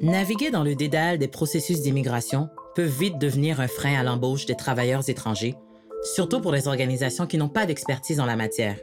Naviguer dans le dédale des processus d'immigration peut vite devenir un frein à l'embauche des travailleurs étrangers, surtout pour les organisations qui n'ont pas d'expertise en la matière.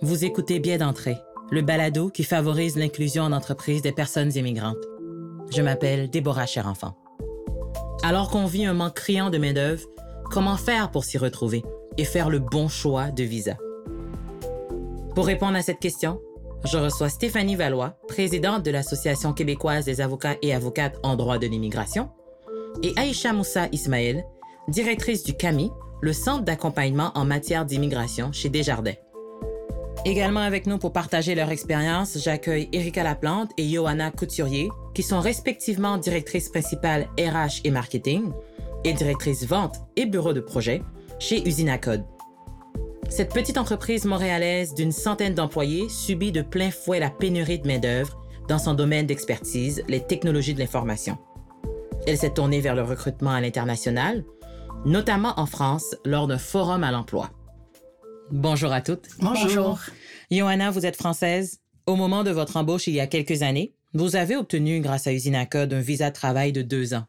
Vous écoutez Bien d'entrée, le balado qui favorise l'inclusion en entreprise des personnes immigrantes. Je m'appelle Déborah Cherenfant. Alors qu'on vit un manque criant de main-d'œuvre, comment faire pour s'y retrouver et faire le bon choix de visa? Pour répondre à cette question, je reçois Stéphanie Valois, présidente de l'Association québécoise des avocats et avocates en droit de l'immigration, et Aïcha Moussa Ismaël, directrice du CAMI, le Centre d'accompagnement en matière d'immigration chez Desjardins. Également avec nous pour partager leur expérience, j'accueille Erika Laplante et Johanna Couturier, qui sont respectivement directrices principales RH et marketing et directrices vente et bureau de projet chez Usina Code. Cette petite entreprise montréalaise d'une centaine d'employés subit de plein fouet la pénurie de main-d'œuvre dans son domaine d'expertise, les technologies de l'information. Elle s'est tournée vers le recrutement à l'international, notamment en France lors d'un forum à l'emploi. Bonjour à toutes. Bonjour. Johanna, vous êtes française. Au moment de votre embauche il y a quelques années, vous avez obtenu, grâce à Usina Code, un visa de travail de deux ans.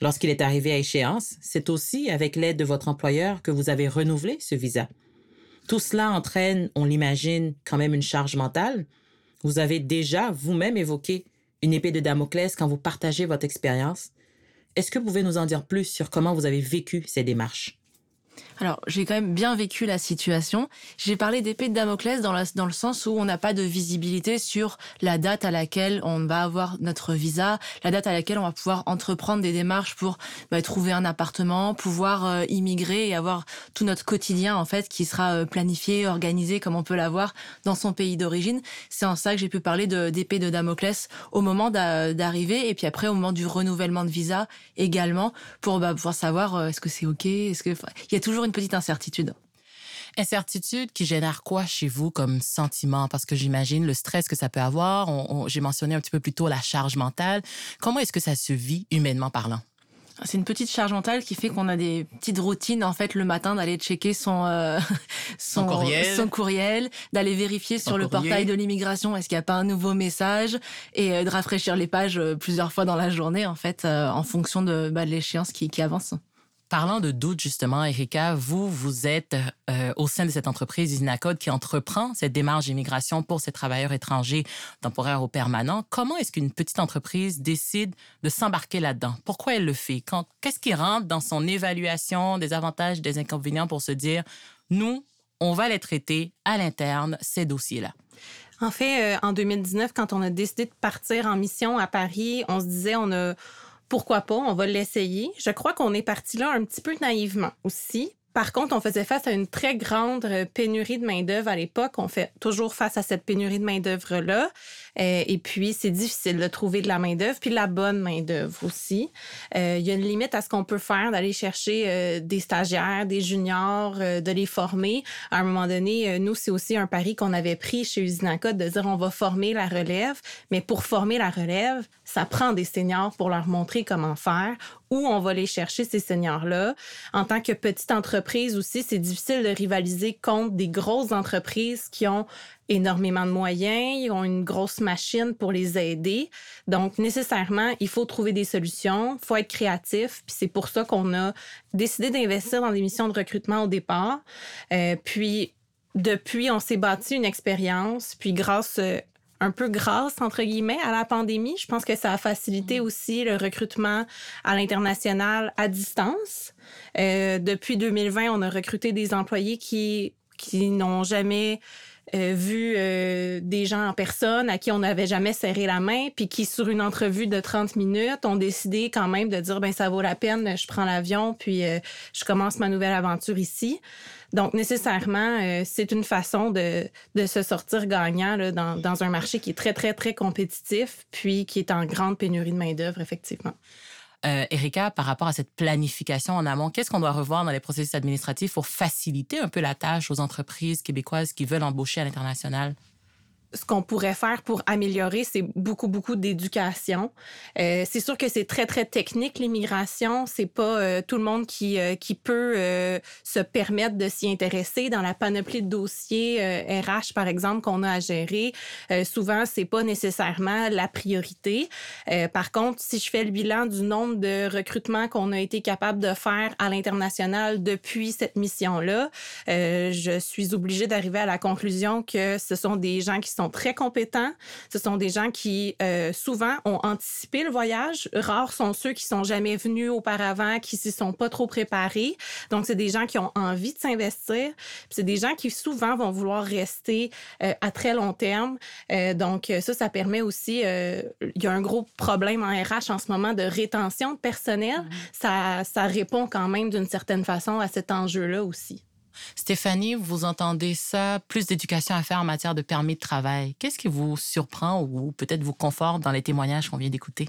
Lorsqu'il est arrivé à échéance, c'est aussi avec l'aide de votre employeur que vous avez renouvelé ce visa. Tout cela entraîne, on l'imagine, quand même une charge mentale. Vous avez déjà vous-même évoqué une épée de Damoclès quand vous partagez votre expérience. Est-ce que vous pouvez nous en dire plus sur comment vous avez vécu ces démarches? Alors, j'ai quand même bien vécu la situation. J'ai parlé d'épée de Damoclès dans, le sens où on n'a pas de visibilité sur la date à laquelle on va avoir notre visa, la date à laquelle on va pouvoir entreprendre des démarches pour bah, trouver un appartement, pouvoir euh, immigrer et avoir tout notre quotidien en fait qui sera euh, planifié, organisé comme on peut l'avoir dans son pays d'origine. C'est en ça que j'ai pu parler d'épée de, Damoclès au moment d'arriver et puis après au moment du renouvellement de visa également pour bah, pouvoir savoir euh, est-ce que c'est ok, est-ce que il y a toujours une petite incertitude. Incertitude qui génère quoi chez vous comme sentiment? Parce que j'imagine le stress que ça peut avoir. J'ai mentionné un petit peu plus tôt la charge mentale. Comment est-ce que ça se vit humainement parlant? C'est une petite charge mentale qui fait qu'on a des petites routines en fait le matin d'aller checker son euh, son, courriel, son courriel d'aller vérifier sur le portail de l'immigration est-ce qu'il n'y a pas un nouveau message? Et euh, de rafraîchir les pages euh, plusieurs fois dans la journée en fait en fonction de, bah, de l'échéance qui, qui avance. Parlant de doute, justement, Erika, vous, vous êtes euh, au sein de cette entreprise Isinacode qui entreprend cette démarche d'immigration pour ces travailleurs étrangers temporaires ou permanents. Comment est-ce qu'une petite entreprise décide de s'embarquer là-dedans? Pourquoi elle le fait? Qu'est-ce qui rentre dans son évaluation des avantages, des inconvénients pour se dire, nous, on va les traiter à l'interne, ces dossiers-là? En fait, euh, en 2019, quand on a décidé de partir en mission à Paris, on se disait, on a pourquoi pas, on va l'essayer. Je crois qu'on est parti là un petit peu naïvement aussi. Par contre, on faisait face à une très grande euh, pénurie de main-d'œuvre à l'époque. On fait toujours face à cette pénurie de main-d'œuvre-là. Euh, et puis, c'est difficile de trouver de la main-d'œuvre, puis la bonne main-d'œuvre aussi. Euh, il y a une limite à ce qu'on peut faire d'aller chercher des stagiaires, des juniors, de les former. À un moment donné, nous, c'est aussi un pari qu'on avait pris chez Usinaca de dire on va former la relève. Mais pour former la relève, ça prend des seniors pour leur montrer comment faire où on va les chercher, ces seniors-là? En tant que petite entreprise aussi, c'est difficile de rivaliser contre des grosses entreprises qui ont énormément de moyens, ils ont une grosse machine pour les aider. Donc, nécessairement, il faut trouver des solutions, il faut être créatif. Puis c'est pour ça qu'on a décidé d'investir dans des missions de recrutement au départ. Euh, puis, depuis, on s'est bâti une expérience. Puis, grâce euh, un peu grâce, entre guillemets, à la pandémie. Je pense que ça a facilité mm. aussi le recrutement à l'international à distance. Euh, depuis 2020, on a recruté des employés qui, qui n'ont jamais euh, vu euh, des gens en personne à qui on n'avait jamais serré la main, puis qui, sur une entrevue de 30 minutes, ont décidé quand même de dire, ben ça vaut la peine, je prends l'avion, puis euh, je commence ma nouvelle aventure ici. Donc, nécessairement, c'est une façon de, de se sortir gagnant là, dans, dans un marché qui est très, très, très compétitif, puis qui est en grande pénurie de main-d'œuvre, effectivement. Euh, Erika, par rapport à cette planification en amont, qu'est-ce qu'on doit revoir dans les processus administratifs pour faciliter un peu la tâche aux entreprises québécoises qui veulent embaucher à l'international? Ce qu'on pourrait faire pour améliorer, c'est beaucoup, beaucoup d'éducation. Euh, c'est sûr que c'est très, très technique, l'immigration. C'est pas euh, tout le monde qui, euh, qui peut se permettre de s'y intéresser. Dans la panoplie de dossiers RH, par exemple, qu'on a à gérer, souvent, c'est pas nécessairement la priorité. par contre, si je fais le bilan du nombre de recrutements qu'on a été capable de faire à l'international depuis cette mission-là, je suis obligée d'arriver à la conclusion que ce sont des gens qui sont très compétents. Ce sont des gens qui, euh, souvent, ont anticipé le voyage. Rares sont ceux qui sont jamais venus auparavant, qui s'y sont pas trop préparés. Donc, c'est des gens qui ont envie de s'investir. C'est des gens qui, souvent, vont vouloir rester euh, à très long terme. Euh, donc, ça, ça permet aussi... Il y a un gros problème en RH en ce moment de rétention de personnel. Mmh. Ça, ça répond quand même d'une certaine façon à cet enjeu-là aussi. Stéphanie, vous entendez ça, plus d'éducation à faire en matière de permis de travail. Qu'est-ce qui vous surprend ou peut-être vous conforte dans les témoignages qu'on vient d'écouter?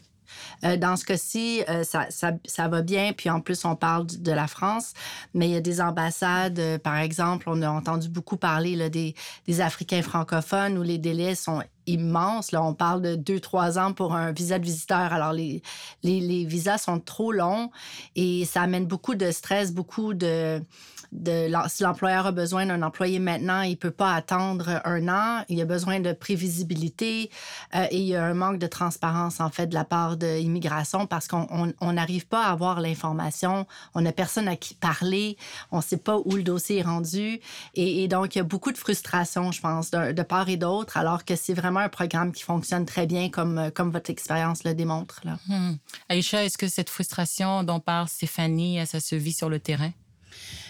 Euh, dans ce cas-ci, euh, ça, ça, ça, va bien. Puis en plus, on parle de la France, mais il y a des ambassades. Euh, par exemple, on a entendu beaucoup parler des, des, Africains francophones où les délais sont immenses. Là, on parle de deux, trois ans pour un visa de visiteur. Alors, les, les, les visas sont trop longs et ça amène beaucoup de stress, beaucoup de de si l'employeur a besoin d'un employé maintenant, il peut pas attendre un an. Il y a besoin de prévisibilité euh, et il y a un manque de transparence en fait de la part de l'immigration parce qu'on n'arrive pas à avoir l'information. On n'a personne à qui parler. On ne sait pas où le dossier est rendu et, donc il y a beaucoup de frustration, je pense, de, part et d'autre, alors que c'est vraiment un programme qui fonctionne très bien comme comme votre expérience le démontre. Là. Hmm. Aïcha, est-ce que cette frustration dont parle Stéphanie, ça se vit sur le terrain?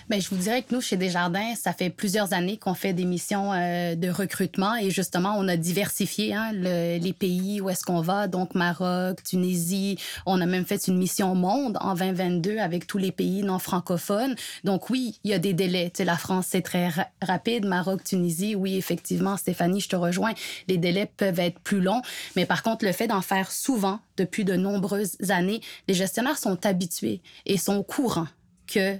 Bien, je vous dirais que nous, chez Desjardins, ça fait plusieurs années qu'on fait des missions euh, de recrutement et justement, on a diversifié hein, les pays où est-ce qu'on va. Donc, Maroc, Tunisie. On a même fait une mission monde en 2022 avec tous les pays non francophones. Donc, oui, il y a des délais. Tu sais, la France, c'est très rapide. Maroc, Tunisie, oui, effectivement, Stéphanie, je te rejoins. Les délais peuvent être plus longs. Mais par contre, le fait d'en faire souvent depuis de nombreuses années, les gestionnaires sont habitués et sont au courant que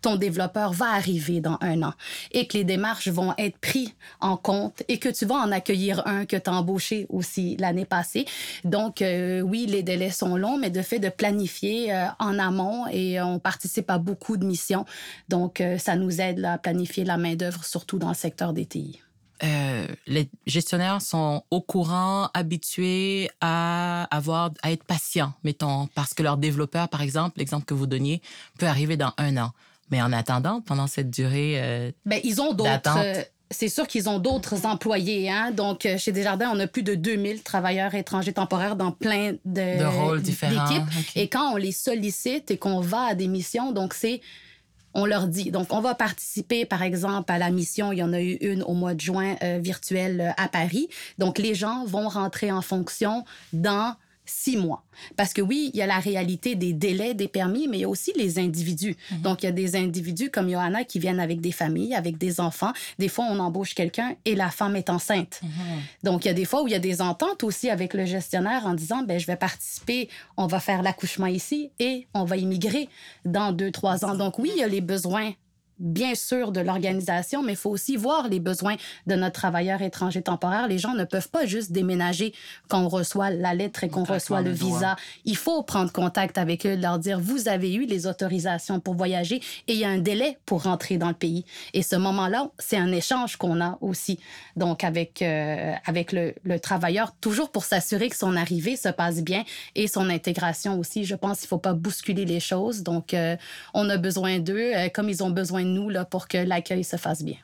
ton développeur va arriver dans un an et que les démarches vont être prises en compte et que tu vas en accueillir un que tu as embauché aussi l'année passée. Donc, euh, oui, les délais sont longs, mais de fait de planifier euh, en amont et on participe à beaucoup de missions. Donc, euh, ça nous aide à planifier la main-d'œuvre, surtout dans le secteur des TI. les gestionnaires sont au courant, habitués à avoir, à être patients, mettons, parce que leur développeur, par exemple, l'exemple que vous donniez, peut arriver dans un an. Mais en attendant, pendant cette durée euh, ben, ils ont d'autres. Euh, c'est sûr qu'ils ont d'autres employés. Hein? Donc, euh, chez Desjardins, on a plus de 2000 travailleurs étrangers temporaires dans plein de, de rôles différents. Et quand on les sollicite et qu'on va à des missions, donc c'est on leur dit. Donc, on va participer, par exemple, à la mission. Il y en a eu une au mois de juin virtuelle à Paris. Donc, les gens vont rentrer en fonction dans six mois. Parce que oui, il y a la réalité des délais des permis, mais il y a aussi les individus. Mhm. Donc, il y a des individus comme Johanna qui viennent avec des familles, avec des enfants. Des fois, on embauche quelqu'un et la femme est enceinte. Mhm. Donc, il y a des fois où il y a des ententes aussi avec le gestionnaire en disant, ben, je vais participer, on va faire l'accouchement ici et on va immigrer dans deux, trois ans. Donc, oui, il y a les besoins bien sûr de l'organisation, mais il faut aussi voir les besoins de notre travailleur étranger temporaire. Les gens ne peuvent pas juste déménager quand on reçoit la lettre et qu'on reçoit le visa. Il faut prendre contact avec eux, leur dire, vous avez eu les autorisations pour voyager et il y a un délai pour rentrer dans le pays. Et ce moment-là, c'est un échange qu'on a aussi. Donc, avec, euh, avec le, le travailleur, toujours pour s'assurer que son arrivée se passe bien et son intégration aussi. Je pense qu'il ne faut pas bousculer les choses. Donc, euh, on a besoin d'eux euh, comme ils ont besoin nous là, pour que l'accueil se fasse bien.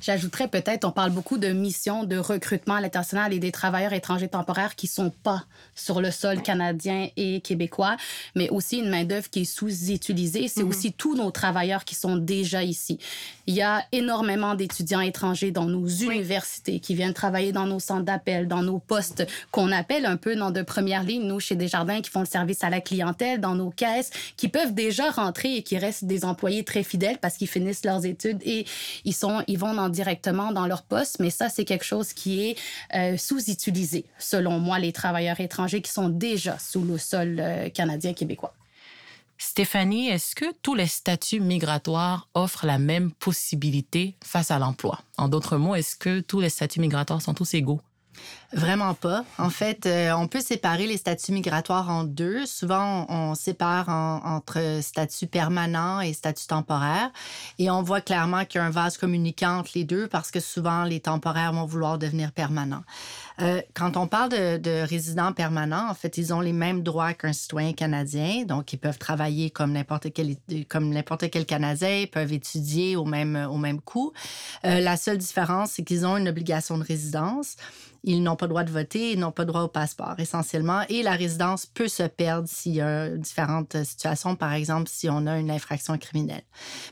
J'ajouterais peut-être, on parle beaucoup de missions de recrutement à l'international et des travailleurs étrangers temporaires qui sont pas sur le sol canadien et québécois, mais aussi une main-d'œuvre qui est sous-utilisée. C'est mm-hmm. aussi tous nos travailleurs qui sont déjà ici. Il y a énormément d'étudiants étrangers dans nos universités qui viennent travailler dans nos centres d'appel, dans nos postes qu'on appelle un peu dans de première ligne, nous, chez Desjardins, qui font le service à la clientèle, dans nos caisses, qui peuvent déjà rentrer et qui restent des employés très fidèles parce qu'ils finissent leurs études et ils sont ils vont directement dans leur poste, mais ça, c'est quelque chose qui est euh, sous-utilisé, selon moi, les travailleurs étrangers qui sont déjà sous le sol euh, canadien-québécois. Stéphanie, est-ce que tous les statuts migratoires offrent la même possibilité face à l'emploi? En d'autres mots, est-ce que tous les statuts migratoires sont tous égaux? Vraiment pas. En fait, euh, on peut séparer les statuts migratoires en deux. Souvent, on, sépare entre statut permanent et statut temporaire. Et on voit clairement qu'il y a un vase communicant entre les deux parce que souvent, les temporaires vont vouloir devenir permanents. Euh, quand on parle de, de, résidents permanents, en fait, ils ont les mêmes droits qu'un citoyen canadien. Donc, ils peuvent travailler comme n'importe quel, quel Canadien, ils peuvent étudier au même, au même coût. Euh, la seule différence, c'est qu'ils ont une obligation de résidence. Ils n'ont pas le droit de voter, ils n'ont pas le droit au passeport, essentiellement. Et la résidence peut se perdre s'il y a différentes situations, par exemple, si on a une infraction criminelle.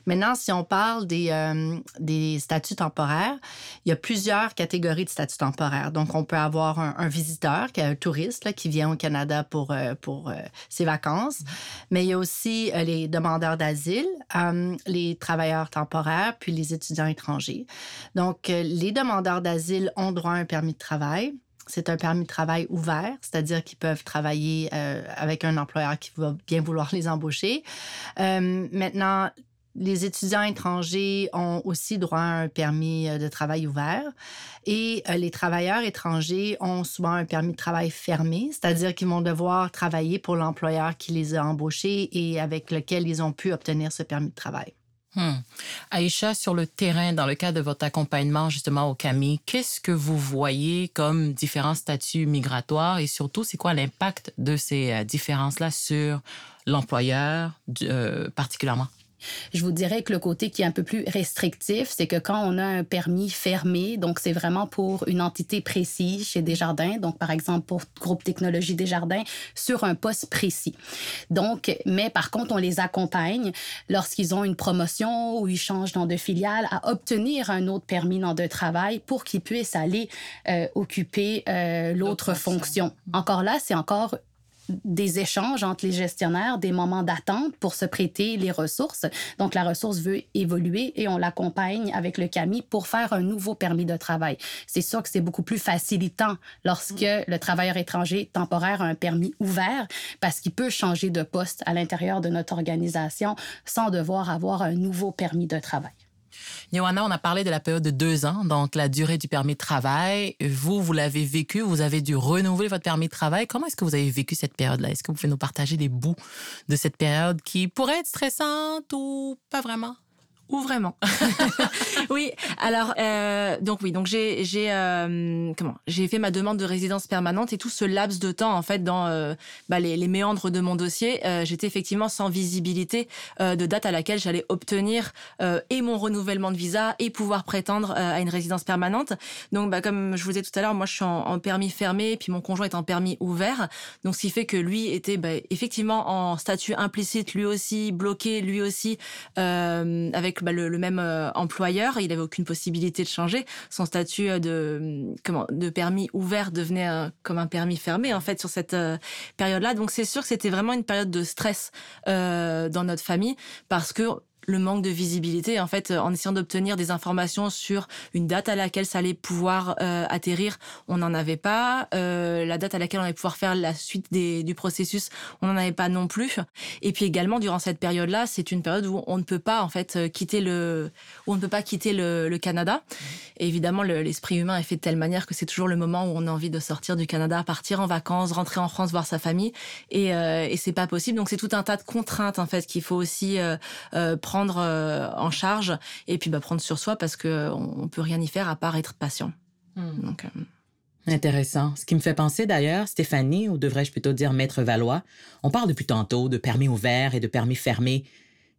Maintenant, si on parle des, euh, statuts temporaires, il y a plusieurs catégories de statuts temporaires. Donc, on peut avoir un, visiteur, un touriste qui vient au Canada pour, euh, pour euh, ses vacances, mais il y a aussi les demandeurs d'asile, les travailleurs temporaires, puis les étudiants étrangers. Donc, les demandeurs d'asile ont droit à un permis de travail c'est un permis de travail ouvert, c'est-à-dire qu'ils peuvent travailler euh, avec un employeur qui va bien vouloir les embaucher. Euh, maintenant, les étudiants étrangers ont aussi droit à un permis euh, de travail ouvert et les travailleurs étrangers ont souvent un permis de travail fermé, c'est-à-dire qu'ils vont devoir travailler pour l'employeur qui les a embauchés et avec lequel ils ont pu obtenir ce permis de travail. Hmm. Aïcha, sur le terrain, dans le cadre de votre accompagnement justement au CAMI, qu'est-ce que vous voyez comme différents statuts migratoires et surtout, c'est quoi l'impact de ces euh, différences-là sur l'employeur euh, particulièrement? Je vous dirais que le côté qui est un peu plus restrictif, c'est que quand on a un permis fermé, donc c'est vraiment pour une entité précise chez Desjardins, donc par exemple pour Groupe Technologie Desjardins, sur un poste précis. Donc, mais par contre, on les accompagne lorsqu'ils ont une promotion ou ils changent dans de filiale à obtenir un autre permis dans de travail pour qu'ils puissent aller euh, occuper euh, l'autre fonction. Encore là, c'est encore des échanges entre les gestionnaires, des moments d'attente pour se prêter les ressources. Donc, la ressource veut évoluer et on l'accompagne avec le CAMI pour faire un nouveau permis de travail. C'est sûr que c'est beaucoup plus facilitant lorsque le travailleur étranger temporaire a un permis ouvert parce qu'il peut changer de poste à l'intérieur de notre organisation sans devoir avoir un nouveau permis de travail. Johanna, on a parlé de la période de deux ans, donc la durée du permis de travail. Vous, vous l'avez vécu, vous avez dû renouveler votre permis de travail. Comment est-ce que vous avez vécu cette période-là? Est-ce que vous pouvez nous partager des bouts de cette période qui pourrait être stressante ou pas vraiment? Ou vraiment Oui. Alors euh, donc oui, donc j'ai j'ai euh, comment j'ai fait ma demande de résidence permanente et tout ce laps de temps en fait dans euh, bah, les, méandres de mon dossier, euh, j'étais effectivement sans visibilité euh, de date à laquelle j'allais obtenir et mon renouvellement de visa et pouvoir prétendre à une résidence permanente. Donc bah comme je vous disais tout à l'heure, moi je suis en, permis fermé puis mon conjoint est en permis ouvert. Donc ce qui fait que lui était bah, effectivement en statut implicite lui aussi bloqué lui aussi avec bah, le, même euh, employeur, il avait aucune possibilité de changer. Son statut euh, de comment de permis ouvert devenait comme un permis fermé en fait sur cette euh, période-là. Donc c'est sûr que c'était vraiment une période de stress dans notre famille parce que le manque de visibilité. En fait, en essayant d'obtenir des informations sur une date à laquelle ça allait pouvoir euh, atterrir, on n'en avait pas. Euh, la date à laquelle on allait pouvoir faire la suite des, du processus, on n'en avait pas non plus. Et puis également, durant cette période-là, c'est une période où on ne peut pas en fait euh, quitter le, où on ne peut pas quitter le, le Canada. Et évidemment, l'esprit humain est fait de telle manière que c'est toujours le moment où on a envie de sortir du Canada, partir en vacances, rentrer en France, voir sa famille. Et, euh, et c'est pas possible. Donc c'est tout un tas de contraintes en fait qu'il faut aussi prendre prendre euh, en charge et puis bah, prendre sur soi parce qu'on ne peut rien y faire à part être patient. Hmm. Donc, euh, Intéressant. Ce qui me fait penser d'ailleurs, Stéphanie, ou devrais-je plutôt dire Maître Valois, on parle depuis tantôt de permis ouverts et de permis fermés.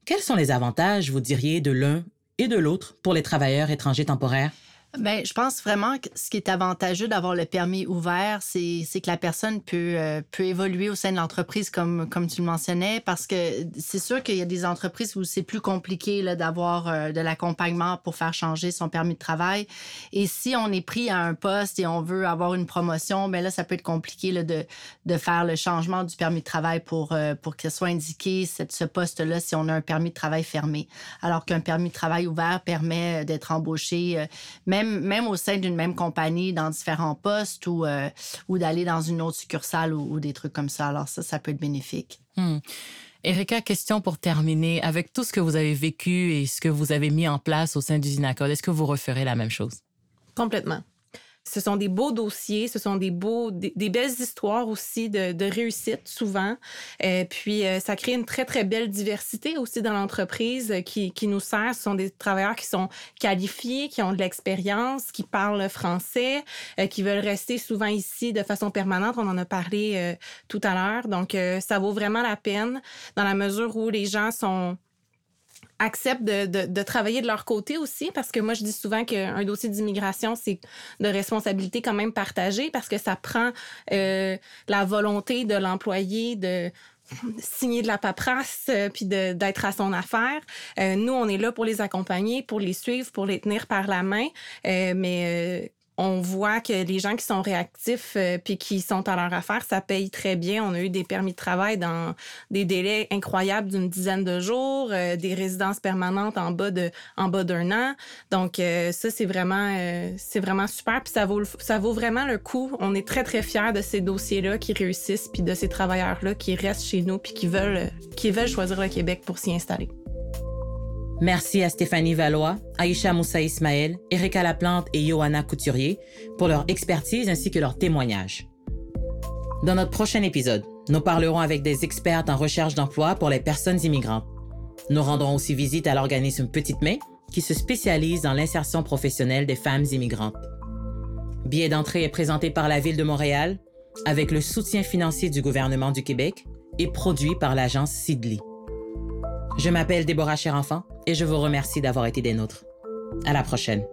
Quels sont les avantages, vous diriez, de l'un et de l'autre pour les travailleurs étrangers temporaires? Bien, je pense vraiment que ce qui est avantageux d'avoir le permis ouvert, c'est que la personne peut, euh, peut évoluer au sein de l'entreprise, comme, comme tu le mentionnais, parce que c'est sûr qu'il y a des entreprises où c'est plus compliqué d'avoir euh, de l'accompagnement pour faire changer son permis de travail. Et si on est pris à un poste et on veut avoir une promotion, bien là, ça peut être compliqué là, de, de faire le changement du permis de travail pour, euh, pour qu'il soit indiqué cette, ce poste-là si on a un permis de travail fermé. Alors qu'un permis de travail ouvert permet d'être embauché, même même, au sein d'une même compagnie, dans différents postes ou, euh, ou d'aller dans une autre succursale ou, des trucs comme ça. Alors ça, ça peut être bénéfique. Hmm. Erika, question pour terminer. Avec tout ce que vous avez vécu et ce que vous avez mis en place au sein du Zinacode, est-ce que vous referez la même chose? Complètement. Ce sont des beaux dossiers, ce sont des beaux, des, belles histoires aussi de, réussite souvent. Euh, puis, euh, ça crée une très, très belle diversité aussi dans l'entreprise qui, qui nous sert. Ce sont des travailleurs qui sont qualifiés, qui ont de l'expérience, qui parlent français, euh, qui veulent rester souvent ici de façon permanente. On en a parlé tout à l'heure. Donc, ça vaut vraiment la peine dans la mesure où les gens sont acceptent de, de, de, travailler de leur côté aussi, parce que moi, je dis souvent qu'un dossier d'immigration, c'est de responsabilité quand même partagée, parce que ça prend euh, la volonté de l'employé de signer de la paperasse euh, puis d'être à son affaire. Euh, nous, on est là pour les accompagner, pour les suivre, pour les tenir par la main. Euh, mais on voit que les gens qui sont réactifs euh, puis qui sont à leur affaire, ça paye très bien. On a eu des permis de travail dans des délais incroyables d'une dizaine de jours, euh, des résidences permanentes en bas de en bas d'un an. Donc euh, ça c'est vraiment c'est vraiment super puis ça vaut ça vaut vraiment le coup. On est très très fiers de ces dossiers là qui réussissent puis de ces travailleurs là qui restent chez nous puis qui veulent qui veulent choisir le Québec pour s'y installer. Merci à Stéphanie Valois, Aïcha Moussa Ismaël, Erika Laplante et Johanna Couturier pour leur expertise ainsi que leur témoignage. Dans notre prochain épisode, nous parlerons avec des expertes en recherche d'emploi pour les personnes immigrantes. Nous rendrons aussi visite à l'organisme Petite Main qui se spécialise dans l'insertion professionnelle des femmes immigrantes. Billet d'entrée est présenté par la Ville de Montréal avec le soutien financier du gouvernement du Québec et produit par l'agence Sidley. Je m'appelle Déborah Cherenfant et je vous remercie d'avoir été des nôtres. À la prochaine.